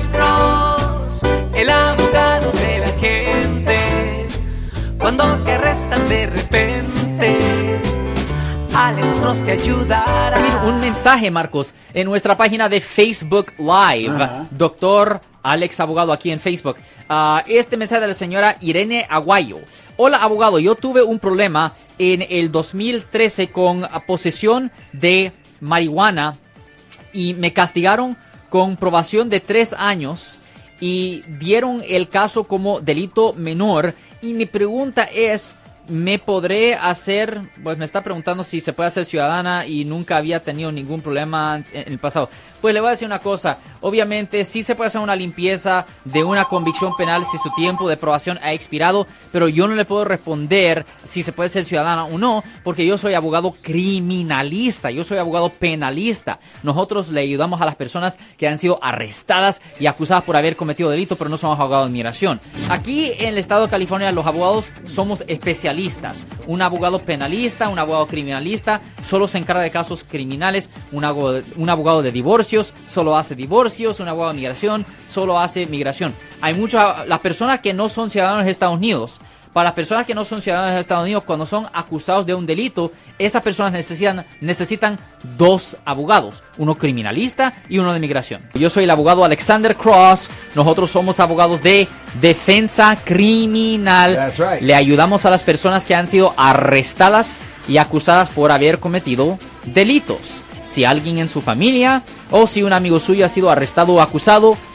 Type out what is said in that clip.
Alex Cross, el abogado de la gente. Cuando te arrestan de repente, Alex Cross te ayudará. También un mensaje, Marcos, en nuestra página de Facebook Live, Ajá. doctor Alex Abogado aquí en Facebook. Ah, este mensaje de la señora Irene Aguayo. Hola, abogado, yo tuve un problema en el 2013 con posesión de marihuana y me castigaron con probación de tres años y dieron el caso como delito menor. Y mi pregunta es, ¿me podré hacer, pues me está preguntando si se puede hacer ciudadana y nunca había tenido ningún problema en el pasado? Pues le voy a decir una cosa, obviamente sí se puede hacer una limpieza de una convicción penal si su tiempo de probación ha expirado, pero yo no le puedo responder si se puede ser ciudadana o no, porque yo soy abogado criminalista, yo soy abogado penalista. Nosotros le ayudamos a las personas que han sido arrestadas y acusadas por haber cometido delito, pero no somos abogados de inmigración. Aquí en el estado de California los abogados somos especialistas. Un abogado penalista, un abogado criminalista, solo se encarga de casos criminales, un abogado, un abogado de divorcios solo hace divorcios, un abogado de migración solo hace migración. Hay muchas, las personas que no son ciudadanos de Estados Unidos, para las personas que no son ciudadanos de Estados Unidos, cuando son acusados de un delito, esas personas necesitan, necesitan dos abogados, uno criminalista y uno de migración. Yo soy el abogado Alexander Cross, nosotros somos abogados de defensa criminal. That's right. Le ayudamos a las personas que han sido arrestadas y acusadas por haber cometido delitos. Si alguien en su familia o si un amigo suyo ha sido arrestado o acusado,